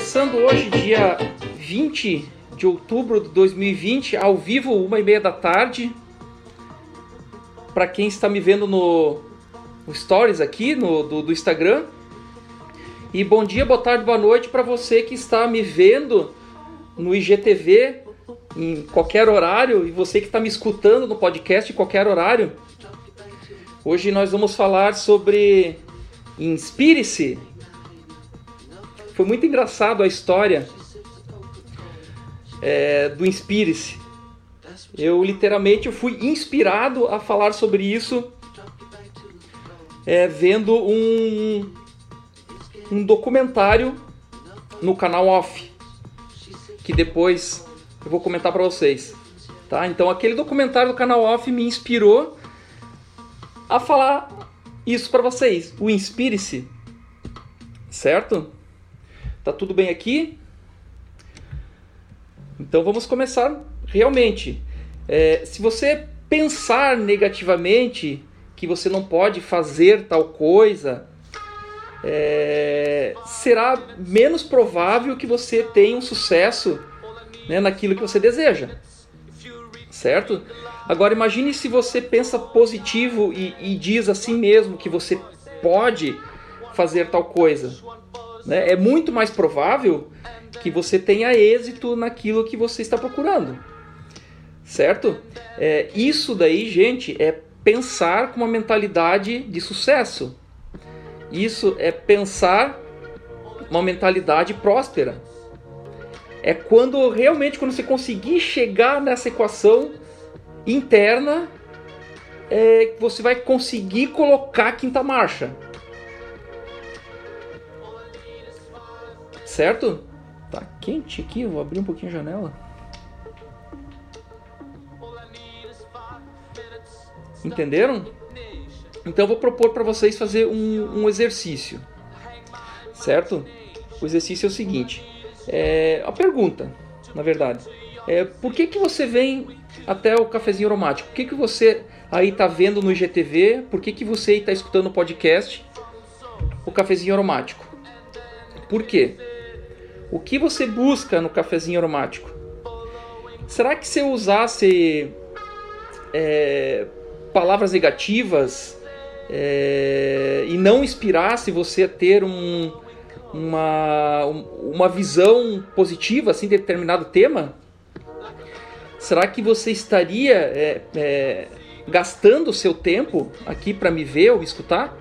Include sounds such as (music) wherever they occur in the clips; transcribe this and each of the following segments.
Começando hoje, dia 20 de outubro de 2020, ao vivo, uma e meia da tarde. Para quem está me vendo no, no Stories aqui no, do, do, Instagram. E bom dia, boa tarde, boa noite para você que está me vendo no IGTV em qualquer horário e você que está me escutando no podcast em qualquer horário. Hoje nós vamos falar sobre Inspire-se, foi muito engraçado a história é, do Inspire-se. Eu literalmente fui inspirado a falar sobre isso é, vendo um, um documentário no canal Off, que depois eu vou comentar para vocês. Tá? Então aquele documentário do canal Off me inspirou a falar isso para vocês. O Inspire-se, certo? Tá tudo bem aqui? Então vamos começar realmente. É, se você pensar negativamente que você não pode fazer tal coisa, é, será menos provável que você tenha um sucesso né, naquilo que você deseja. Certo? Agora imagine se você pensa positivo e, e diz assim mesmo que você pode fazer tal coisa né, é muito mais provável que você tenha êxito naquilo que você está procurando. Certo? É, isso daí, gente, é pensar com uma mentalidade de sucesso. Isso é pensar uma mentalidade próspera. É quando realmente quando você conseguir chegar nessa equação interna, é, você vai conseguir colocar a quinta marcha. Certo? Tá quente aqui, vou abrir um pouquinho a janela. Entenderam? Então eu vou propor para vocês fazer um, um, exercício, certo? O exercício é o seguinte: é, a pergunta, na verdade, é por que que você vem até o cafezinho aromático? Por que que você aí está vendo no IGTV? Por que que você está escutando o podcast? O cafezinho aromático? Por quê? O que você busca no cafezinho aromático? Será que se eu usasse é, palavras negativas é, e não inspirasse você a ter um, uma, uma visão positiva assim, de determinado tema? Será que você estaria é, é, gastando o seu tempo aqui para me ver ou escutar?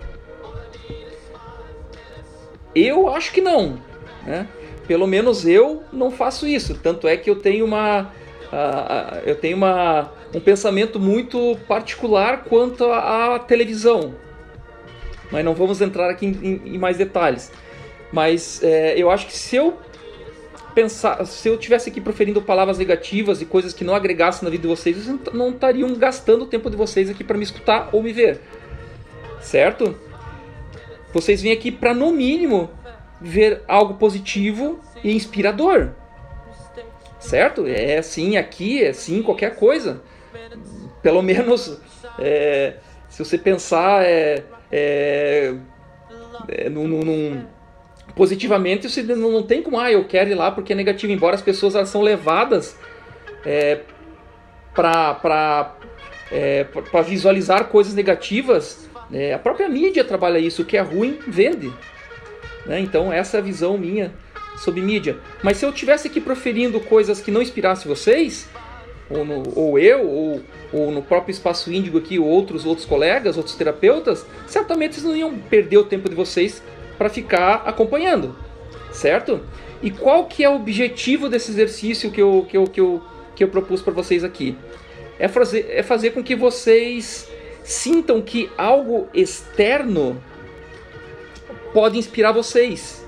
Eu acho que não. Né? Pelo menos eu não faço isso. Tanto é que eu tenho uma, uh, eu tenho uma, um pensamento muito particular quanto à televisão. Mas não vamos entrar aqui em, em, em mais detalhes. Mas é, eu acho que se eu pensar, se eu tivesse aqui proferindo palavras negativas e coisas que não agregassem na vida de vocês, vocês não estariam gastando o tempo de vocês aqui para me escutar ou me ver, certo? Vocês vêm aqui para no mínimo ver algo positivo e inspirador. Certo? É assim aqui, é assim qualquer coisa. Pelo menos, (laughs) é, se você pensar é, é, é num, num, positivamente, você não, não tem como, ah, eu quero ir lá porque é negativo. Embora as pessoas elas são levadas é, para é, visualizar coisas negativas, é, a própria mídia trabalha isso. O que é ruim, vende. Né? Então, essa é a visão minha sobre mídia. Mas se eu tivesse aqui proferindo coisas que não inspirassem vocês, ou, no, ou eu, ou, ou, no próprio Espaço Índigo aqui, ou outros, outros colegas, outros terapeutas, certamente vocês não iam perder o tempo de vocês para ficar acompanhando, certo? E qual que é o objetivo desse exercício que eu, que eu, que eu, que eu propus para vocês aqui? É fazer, é fazer com que vocês sintam que algo externo pode inspirar vocês.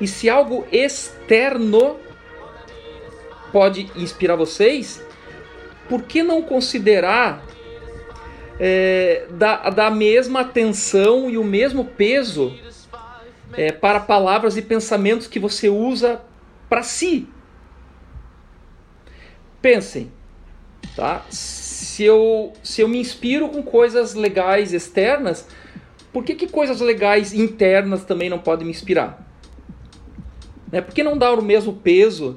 E se algo externo pode inspirar vocês, por que não considerar é, da, da mesma atenção e o mesmo peso é, para palavras e pensamentos que você usa para si? Pensem, tá? Se eu, se eu me inspiro com coisas legais externas, por que, que coisas legais internas também não podem me inspirar? Né? Por que não dar o mesmo peso,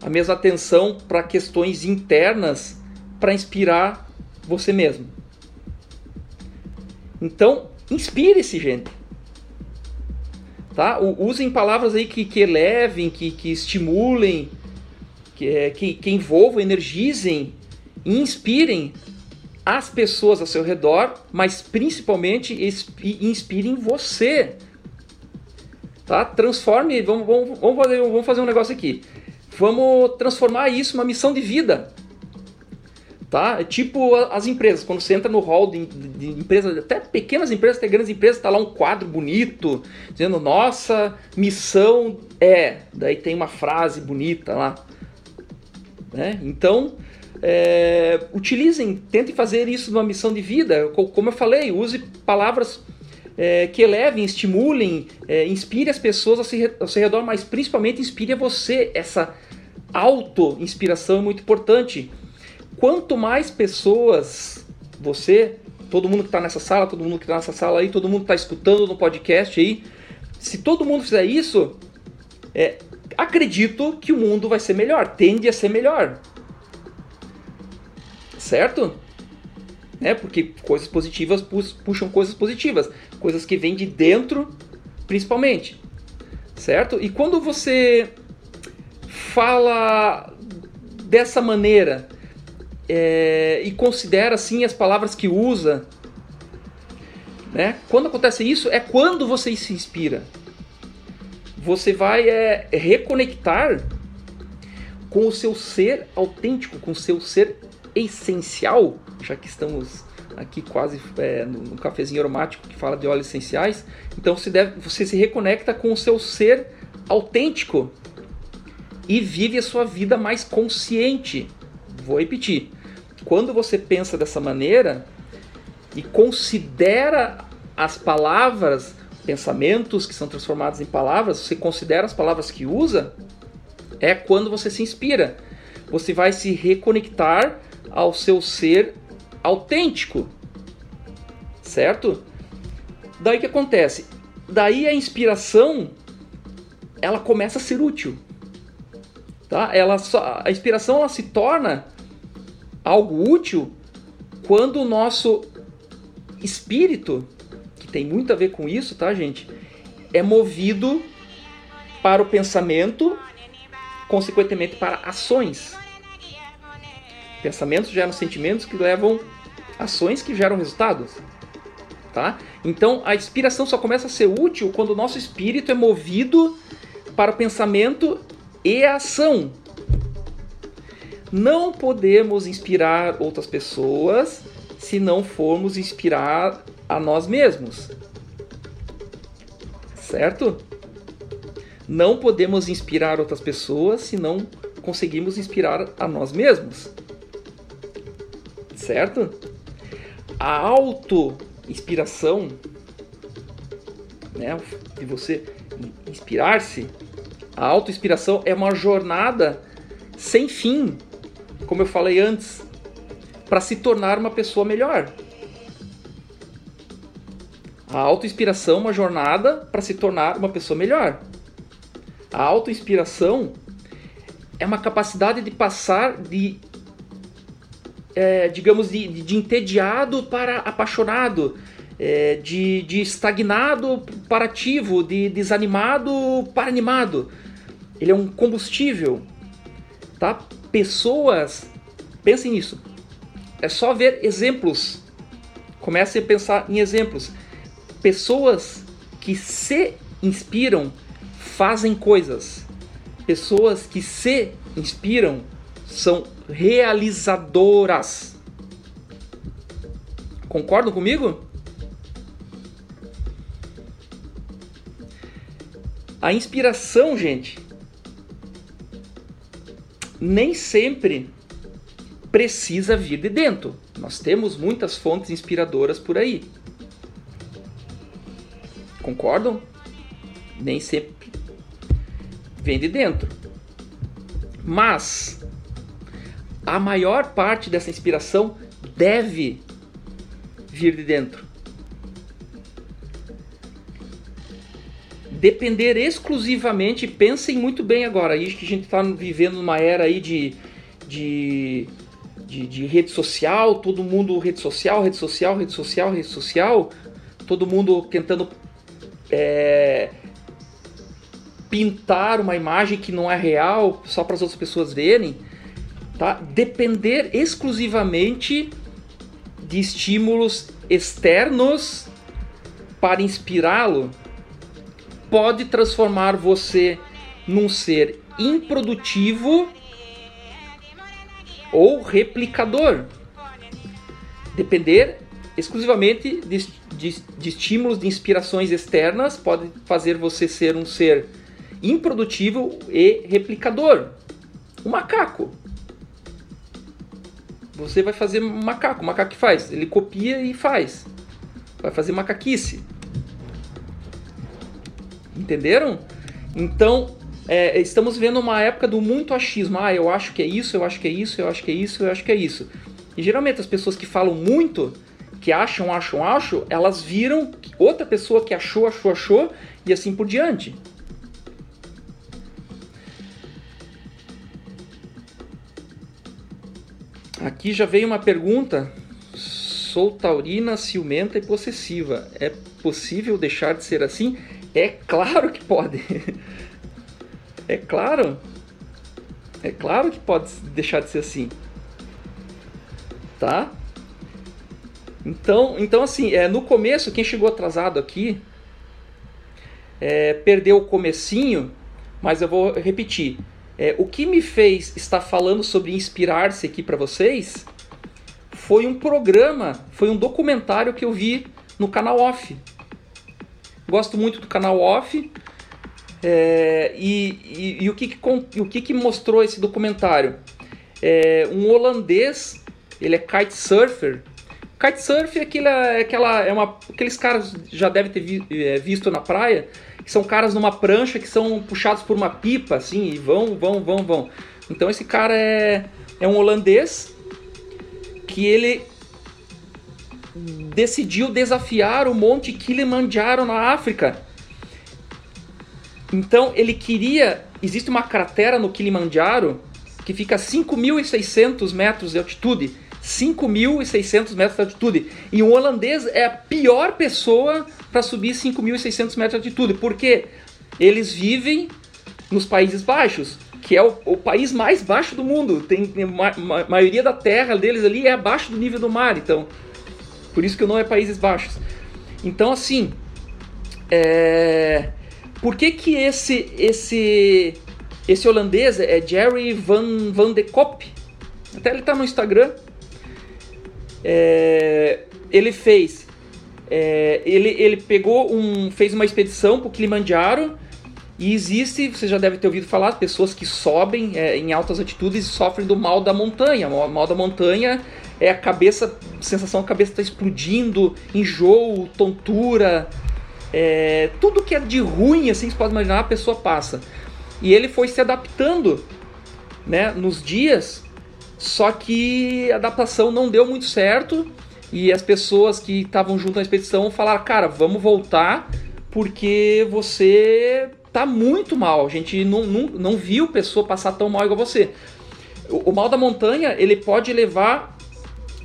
a mesma atenção para questões internas para inspirar você mesmo? Então, inspire-se, gente. Tá? Usem palavras aí que, que elevem, que, que estimulem, que, é, que, que envolvam, energizem, inspirem as pessoas ao seu redor, mas principalmente inspirem você. Tá? Transforme, vamos, vamos, vamos, fazer, vamos fazer um negócio aqui. Vamos transformar isso numa missão de vida tá? É tipo as empresas, quando você entra no hall de, de, empresas, até pequenas empresas, até grandes empresas, tá lá um quadro bonito, dizendo nossa missão é, daí tem uma frase bonita lá, né? Então, é, utilizem, tentem fazer isso numa missão de vida, como eu falei, use palavras é, que elevem, estimulem, é, inspire as pessoas ao seu, redor, mas principalmente inspire a você, essa auto-inspiração é muito importante. Quanto mais pessoas você, todo mundo que está nessa sala, todo mundo que está nessa sala aí, todo mundo que está escutando no podcast aí, se todo mundo fizer isso, é, acredito que o mundo vai ser melhor, tende a ser melhor. Certo? É, porque coisas positivas puxam coisas positivas, coisas que vêm de dentro, principalmente. Certo? E quando você fala dessa maneira, é, e considera assim as palavras que usa. Né? Quando acontece isso, é quando você se inspira. Você vai é, reconectar com o seu ser autêntico, com o seu ser essencial, já que estamos aqui quase é, no, cafezinho aromático que fala de óleos essenciais. Então você, deve, você se reconecta com o seu ser autêntico e vive a sua vida mais consciente. Vou repetir quando você pensa dessa maneira e considera as palavras, pensamentos que são transformados em palavras, você considera as palavras que usa, é quando você se inspira. Você vai se reconectar ao seu ser autêntico. Certo? Daí que acontece? Daí a inspiração ela começa a ser útil. Tá? Ela só, a inspiração ela se torna algo útil quando o nosso espírito, que tem muito a ver com isso, tá, gente? É movido para o pensamento, consequentemente para ações. Pensamentos geram sentimentos que levam ações que geram resultados. Tá? Então a inspiração só começa a ser útil quando o nosso espírito é movido para o pensamento e a ação. Não podemos inspirar outras pessoas se não formos inspirar a nós mesmos. Certo? Não podemos inspirar outras pessoas se não conseguimos inspirar a nós mesmos. Certo? A auto-inspiração, né, de você inspirar-se, a auto-inspiração é uma jornada sem fim como eu falei antes, para se tornar uma pessoa melhor. A autoinspiração é uma jornada para se tornar uma pessoa melhor. A autoinspiração é uma capacidade de passar de, é, digamos, de, de, entediado para apaixonado, é, de, de estagnado para ativo, de desanimado para animado. Ele é um combustível, tá? pessoas, pensem nisso. É só ver exemplos. Comece a pensar em exemplos. Pessoas que se inspiram fazem coisas. Pessoas que se inspiram são realizadoras. Concordam comigo? A inspiração, gente, nem sempre precisa vir de dentro. Nós temos muitas fontes inspiradoras por aí. Concordam? Nem sempre vem de dentro. Mas a maior parte dessa inspiração deve vir de dentro. depender exclusivamente, pensem muito bem agora, isso que a gente está vivendo numa era aí de, de, de, de, rede social, todo mundo rede social, rede social, rede social, rede social, todo mundo tentando é, pintar uma imagem que não é real só para as outras pessoas verem, tá? Depender exclusivamente de estímulos externos para inspirá-lo pode transformar você num ser improdutivo ou replicador. Depender exclusivamente de, de, de, estímulos, de inspirações externas, pode fazer você ser um ser improdutivo e replicador. O macaco. Você vai fazer macaco. O macaco que faz? Ele copia e faz. Vai fazer macaquice. Entenderam? Então, é, estamos vendo uma época do muito achismo. Ah, eu acho que é isso, eu acho que é isso, eu acho que é isso, eu acho que é isso. E geralmente as pessoas que falam muito, que acham, acham, acham, elas viram outra pessoa que achou, achou, achou e assim por diante. Aqui já veio uma pergunta. Sou taurina, ciumenta e possessiva. É possível deixar de ser assim? É claro que pode. (laughs) É claro. É claro que pode deixar de ser assim. Tá? Então, então assim, é, no começo, quem chegou atrasado aqui é, perdeu o comecinho, mas eu vou repetir. É, o que me fez estar falando sobre inspirar-se aqui para vocês foi um programa, foi um documentário que eu vi no canal Off. Gosto muito do canal Off. É, e, e, e, o, que, que, o que, que mostrou esse documentário? É, um holandês, ele é kitesurfer. Kitesurf é, aquela, é, aquela, é uma, aqueles caras já devem ter vi, é, visto na praia, que são caras numa prancha que são puxados por uma pipa, assim, e vão, vão, vão, vão. Então esse cara é, é um holandês que ele decidiu desafiar o Monte Kilimanjaro na África. Então ele queria. Existe uma cratera no Kilimanjaro que fica a 5.600 metros de altitude. 5.600 metros de altitude. E um holandês é a pior pessoa para subir 5.600 metros de altitude, porque eles vivem nos Países Baixos, que é o, o país mais baixo do mundo. Tem, tem ma, ma, maioria da terra deles ali é abaixo do nível do mar, então por isso que o nome é Países Baixos. Então, assim, é... por que que esse esse esse holandês é Jerry Van Van de Kop? Até ele está no Instagram. É... Ele fez, é... ele ele pegou um fez uma expedição para o Kilimanjaro e existe, você já deve ter ouvido falar, pessoas que sobem é, em altas altitudes e sofrem do mal da montanha. O mal da montanha é a cabeça, sensação a cabeça está explodindo, enjoo, tontura, é, tudo que é de ruim, assim, você pode imaginar, a pessoa passa. E ele foi se adaptando, né, nos dias, só que a adaptação não deu muito certo e as pessoas que estavam junto na expedição falaram, cara, vamos voltar porque você tá muito mal. A gente não, não, não viu pessoa passar tão mal igual você. O, o mal da montanha, ele pode levar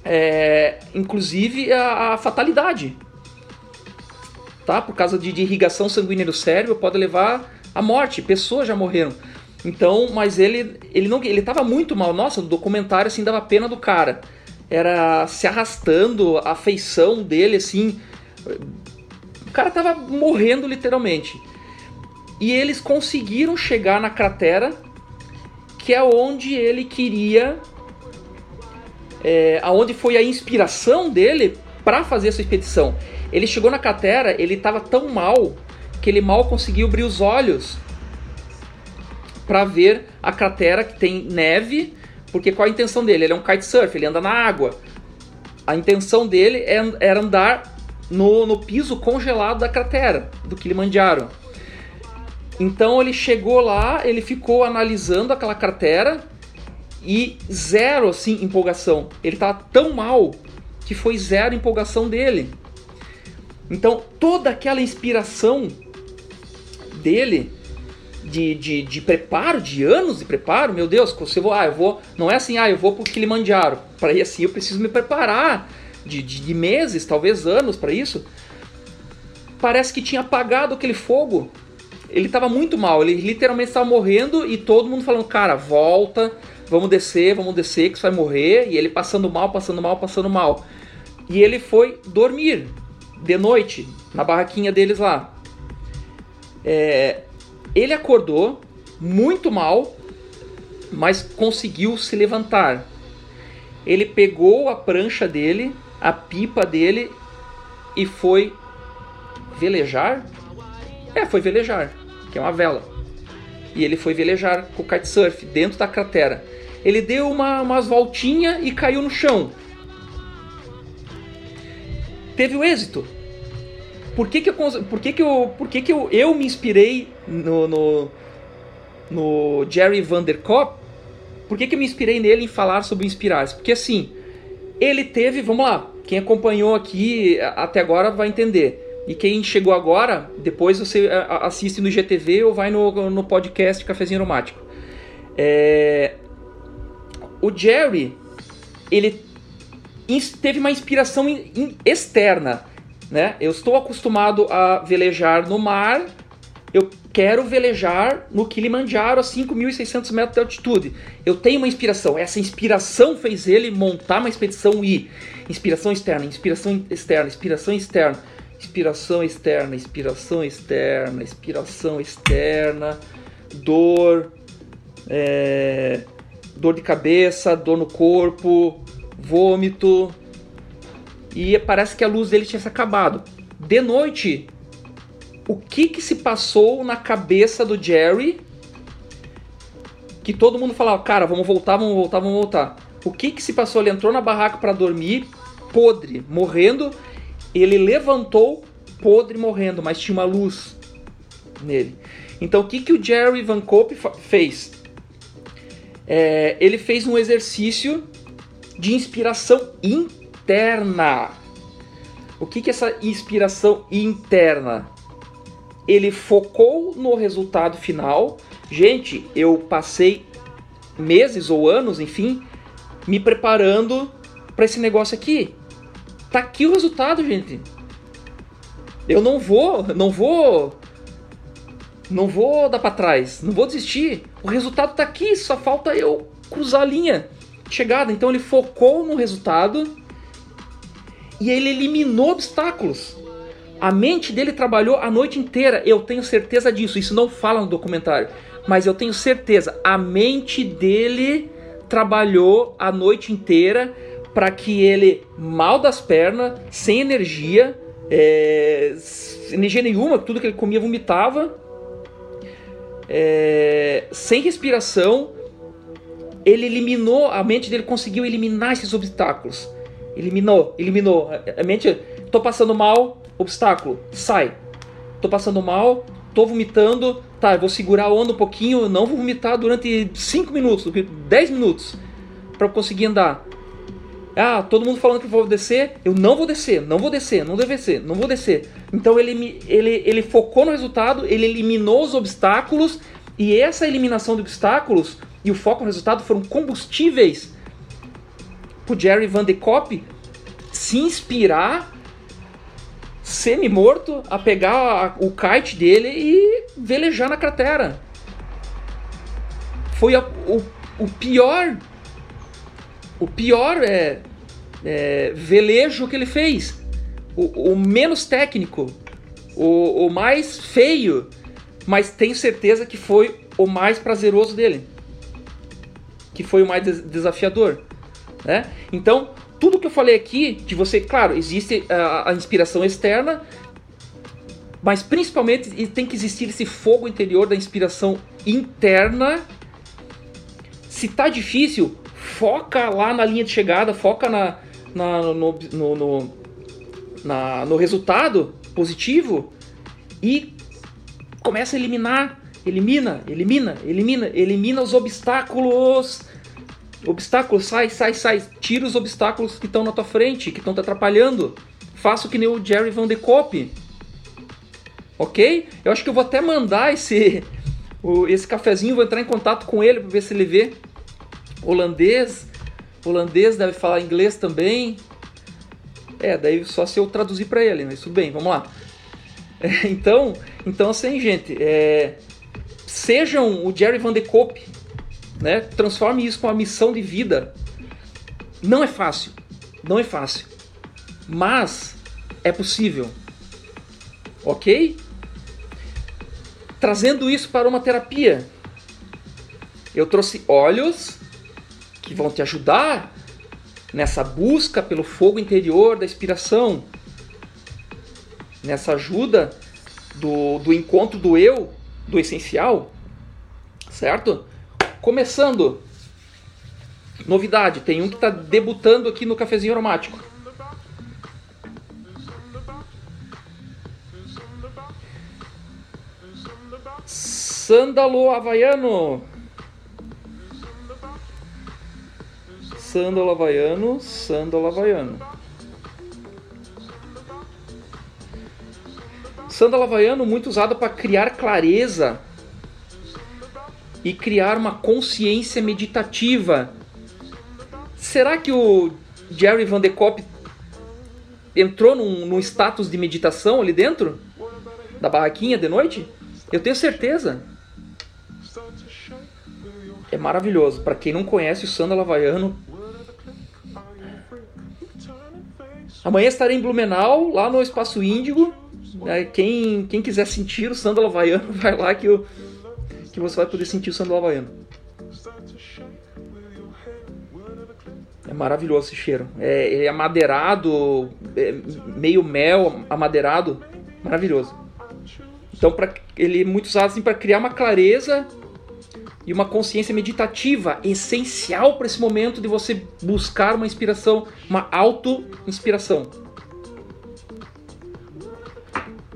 é, inclusive a, a, fatalidade. Tá? Por causa de, de, irrigação sanguínea do cérebro, pode levar à morte. Pessoas já morreram. Então, mas ele ele não ele estava muito mal. Nossa, no documentário assim dava pena do cara. Era se arrastando, a feição dele assim. O cara tava morrendo literalmente. E eles conseguiram chegar na cratera, que é onde ele queria é, aonde foi a inspiração dele para fazer essa expedição. Ele chegou na cratera, ele estava tão mal que ele mal conseguiu abrir os olhos para ver a cratera que tem neve, porque qual a intenção dele? Ele é um kitesurf, ele anda na água. A intenção dele é era andar no, no piso congelado da cratera do Kilimanjaro. Então ele chegou lá, ele ficou analisando aquela cratera e zero assim empolgação. Ele tá tão mal que foi zero empolgação dele. Então toda aquela inspiração dele de, de, de, preparo, de anos de preparo, meu Deus, você vou, ah, eu vou, não é assim, ah, eu vou pro Kilimanjaro. Para ir assim, eu preciso me preparar de, de, de meses, talvez anos para isso. Parece que tinha apagado aquele fogo. Ele estava muito mal, ele literalmente estava morrendo e todo mundo falando, cara, volta, vamos descer, vamos descer, que você vai morrer. E ele passando mal, passando mal, passando mal. E ele foi dormir de noite na barraquinha deles lá. É, ele acordou muito mal, mas conseguiu se levantar. Ele pegou a prancha dele, a pipa dele e foi velejar? É, foi velejar, que é uma vela. E ele foi velejar com o kitesurf dentro da cratera. Ele deu uma, umas voltinhas e caiu no chão. Teve o êxito. Por que, que, eu, por que, que, eu, por que, que eu, eu me inspirei no, no, no Jerry Vanderkop? Por que, que eu me inspirei nele em falar sobre inspirar-se? Porque assim, ele teve, vamos lá, quem acompanhou aqui até agora vai entender. E quem chegou agora, depois você assiste no GTV ou vai no, no podcast Cafezinho Aromático. É... O Jerry, ele teve uma inspiração externa. Né? Eu estou acostumado a velejar no mar, eu quero velejar no Kilimanjaro a 5.600 metros de altitude. Eu tenho uma inspiração. Essa inspiração fez ele montar uma expedição e inspiração externa, inspiração externa, inspiração externa, inspiração externa, inspiração externa, inspiração externa, dor, é, dor de cabeça, dor no corpo, vômito, e parece que a luz dele tinha se acabado. De noite, o que que se passou na cabeça do Jerry? Que todo mundo falava, cara, vamos voltar, vamos voltar, vamos voltar. O que que se passou? Ele entrou na barraca para dormir, podre, morrendo. Ele levantou, podre, morrendo, mas tinha uma luz nele. Então o que que o Jerry Van Cope fez? É, ele fez um exercício de inspiração interna. O que, que é essa inspiração interna? Ele focou no resultado final. Gente, eu passei meses ou anos, enfim, me preparando para esse negócio aqui. Tá aqui o resultado, gente. Eu não vou, não vou, não vou dar para trás, não vou desistir. O resultado tá aqui, só falta eu cruzar a linha chegada. Então ele focou no resultado e ele eliminou obstáculos. A mente dele trabalhou a noite inteira, eu tenho certeza disso. Isso não fala no documentário, mas eu tenho certeza. A mente dele trabalhou a noite inteira para que ele, mal das pernas, sem energia, é, energia nenhuma, tudo que ele comia vomitava, é, sem respiração, ele eliminou, a mente dele conseguiu eliminar esses obstáculos. Eliminou, eliminou. A mente, tô passando mal, obstáculo, sai. Tô passando mal, tô vomitando, tá, vou segurar a onda um pouquinho, não vou vomitar durante 5 minutos, 10 minutos, para conseguir andar. Ah, todo mundo falando que eu vou descer, eu não vou descer, não vou descer, não deve descer, não vou descer. Então ele, ele, ele focou no resultado, ele eliminou os obstáculos, e essa eliminação de obstáculos e o foco no resultado foram combustíveis pro Jerry Van de Kopp se inspirar semi-morto a pegar o kite dele e velejar na cratera. Foi a, o, o pior o pior é, é, velejo que ele fez. O, o menos técnico, o, o mais feio, mas tenho certeza que foi o mais prazeroso dele. Que foi o mais desafiador. Né? Então, tudo que eu falei aqui, de você, claro, existe a, a inspiração externa, mas principalmente tem que existir esse fogo interior da inspiração interna. Se tá difícil, foca lá na linha de chegada, foca na, na no, no, no, na, no resultado positivo e começa a eliminar, elimina, elimina, elimina, elimina os obstáculos Obstáculos, sai, sai, sai. Tira os obstáculos que estão na tua frente, que estão te atrapalhando. Faça o que nem o Jerry Van de Kopp. ok? Eu acho que eu vou até mandar esse, o, esse cafezinho, vou entrar em contato com ele para ver se ele vê. Holandês, holandês deve falar inglês também. É, daí só se eu traduzir para ele, mas tudo bem, vamos lá. É, então, então assim, gente, é, sejam o Jerry Van de Koop, né? Transforme isso com uma missão de vida. Não é fácil, não é fácil, mas é possível, ok? Trazendo isso para uma terapia, eu trouxe óleos que vão te ajudar nessa busca pelo fogo interior da inspiração, nessa ajuda do, do encontro do eu, do essencial, certo? Começando, novidade, tem um que está debutando aqui no cafezinho aromático. Sândalo havaiano. Sândalo havaiano, sândalo havaiano. Sândalo havaiano muito usado para criar clareza e criar uma consciência meditativa. Será que o Jerry Van de Kopp entrou num, num status de meditação ali dentro da barraquinha de noite? Eu tenho certeza. É maravilhoso. Para quem não conhece o sândalo havaiano, Amanhã estarei em Blumenau, lá no Espaço Índigo. É, quem, quem quiser sentir o sândalo havaiano, (laughs) vai lá que, eu, que você vai poder sentir o sândalo havaiano. É maravilhoso esse cheiro. É, ele é amadeirado, é meio mel amadeirado. Maravilhoso. Então, pra, ele é muito usado assim, para criar uma clareza e uma consciência meditativa essencial para esse momento de você buscar uma inspiração, uma auto-inspiração.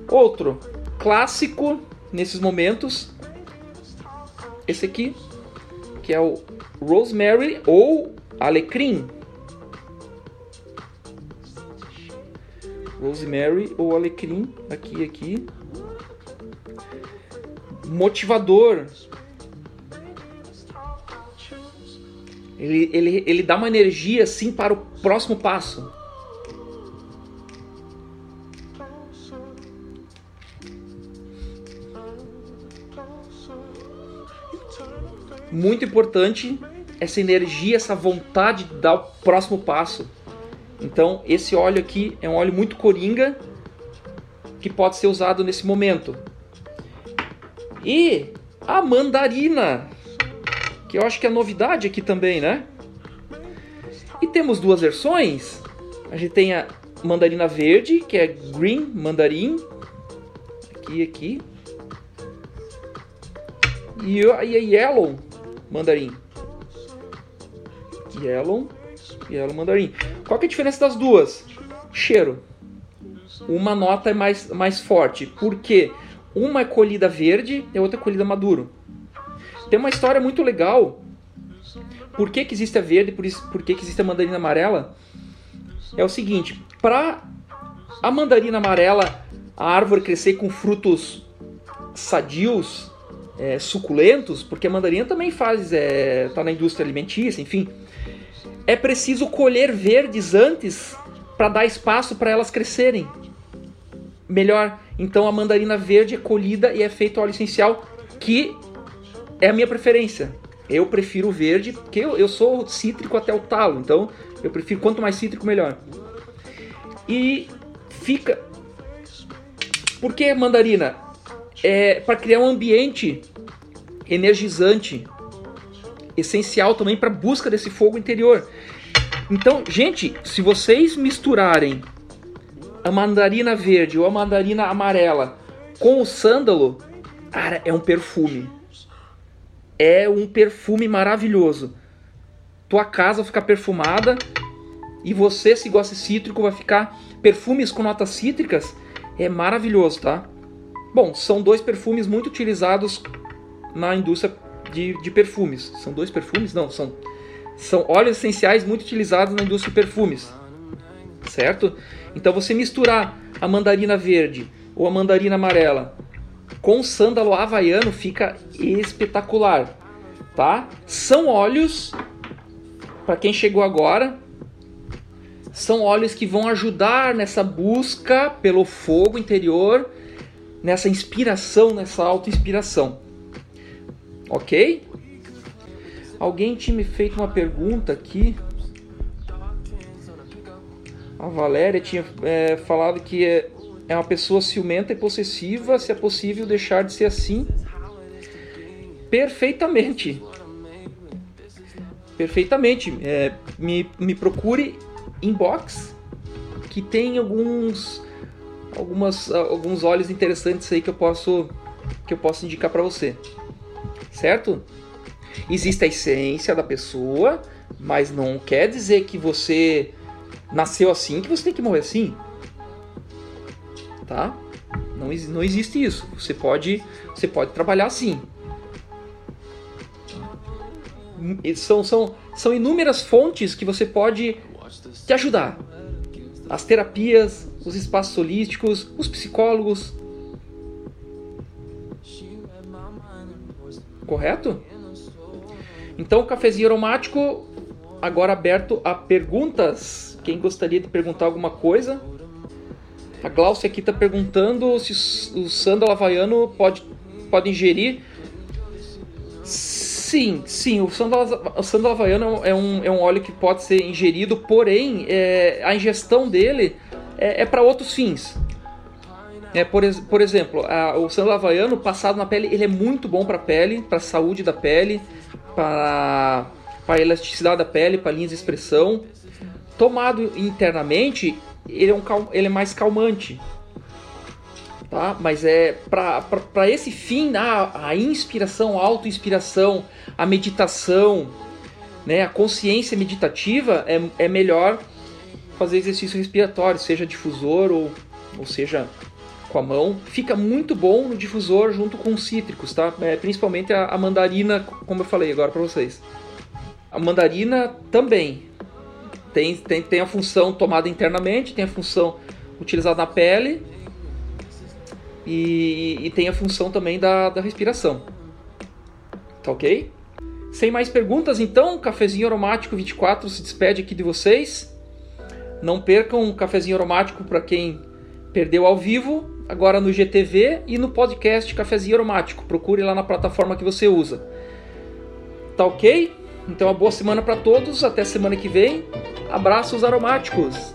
Outro clássico nesses momentos, esse aqui, que é o Rosemary ou Alecrim. Rosemary ou Alecrim, aqui, aqui. Motivador, Ele, ele, ele dá uma energia assim para o próximo passo. Muito importante essa energia, essa vontade de dar o próximo passo. Então, esse óleo aqui é um óleo muito coringa que pode ser usado nesse momento. E a mandarina que eu acho que é novidade aqui também, né? E temos duas versões. A gente tem a mandarina verde, que é green mandarim, aqui aqui. E a yellow mandarim. Yellow, yellow mandarim. Qual que é a diferença das duas? Cheiro. Uma nota é mais, mais forte, porque uma é colhida verde e a outra é colhida maduro. Tem uma história muito legal. Por que, que existe a verde, por, por que, que existe a mandarina amarela? É o seguinte, para a mandarina amarela, a árvore crescer com frutos sadios, é, suculentos, porque a mandarina também faz, é, tá na indústria alimentícia, enfim, é preciso colher verdes antes para dar espaço para elas crescerem. Melhor, então a mandarina verde é colhida e é feito óleo essencial que é a minha preferência. Eu prefiro verde, porque eu, eu sou cítrico até o talo, então eu prefiro quanto mais cítrico melhor. E fica. Por que mandarina? É para criar um ambiente energizante, essencial também para busca desse fogo interior. Então, gente, se vocês misturarem a mandarina verde ou a mandarina amarela com o sândalo, cara, é um perfume é um perfume maravilhoso. Tua casa fica perfumada e você, se gosta de cítrico, vai ficar. Perfumes com notas cítricas é maravilhoso, tá? Bom, são dois perfumes muito utilizados na indústria de, de perfumes. São dois perfumes? Não, são, são óleos essenciais muito utilizados na indústria de perfumes. Certo? Então você misturar a mandarina verde ou a mandarina amarela. Com sândalo havaiano fica espetacular, tá? São óleos, para quem chegou agora, são óleos que vão ajudar nessa busca pelo fogo interior, nessa inspiração, nessa auto-inspiração. Ok? Alguém tinha me feito uma pergunta aqui. A Valéria tinha é, falado que é, é uma pessoa ciumenta e possessiva, se é possível deixar de ser assim. Perfeitamente. Perfeitamente. É, me, me procure inbox que tem alguns algumas alguns olhos interessantes aí que eu posso que eu posso indicar para você. Certo? Existe a essência da pessoa, mas não quer dizer que você nasceu assim que você tem que morrer assim. Tá? Não, não existe isso. Você pode, você pode trabalhar assim. São, são, são inúmeras fontes que você pode te ajudar. As terapias, os espaços holísticos, os psicólogos. Correto? Então, o cafezinho aromático agora aberto a perguntas. Quem gostaria de perguntar alguma coisa? A Glaucia aqui está perguntando se o sândalo havaiano pode, pode ingerir. Sim, sim, o sândalo, o sândalo havaiano é um, é um óleo que pode ser ingerido, porém é, a ingestão dele é, é para outros fins. É, por, por exemplo, a, o sândalo havaiano passado na pele, ele é muito bom para a pele, para a saúde da pele, para, a elasticidade da pele, para linhas de expressão. Tomado internamente, ele é, um, ele é mais calmante. Tá? Mas é para esse fim, a, a inspiração, a auto-inspiração, a meditação, né, a consciência meditativa, é, é melhor fazer exercício respiratório, seja difusor ou, ou seja com a mão. Fica muito bom no difusor junto com os cítricos, tá? É, principalmente a, a mandarina, como eu falei agora para vocês. A mandarina também tem, tem, tem a função tomada internamente, tem a função utilizada na pele e, e tem a função também da, da respiração. Tá ok? Sem mais perguntas, então, Cafezinho Aromático 24 se despede aqui de vocês. Não percam o Cafezinho Aromático para quem perdeu ao vivo agora no GTV e no podcast Cafezinho Aromático. Procure lá na plataforma que você usa. Tá ok? Então, uma boa semana para todos. Até semana que vem. Abraços aromáticos.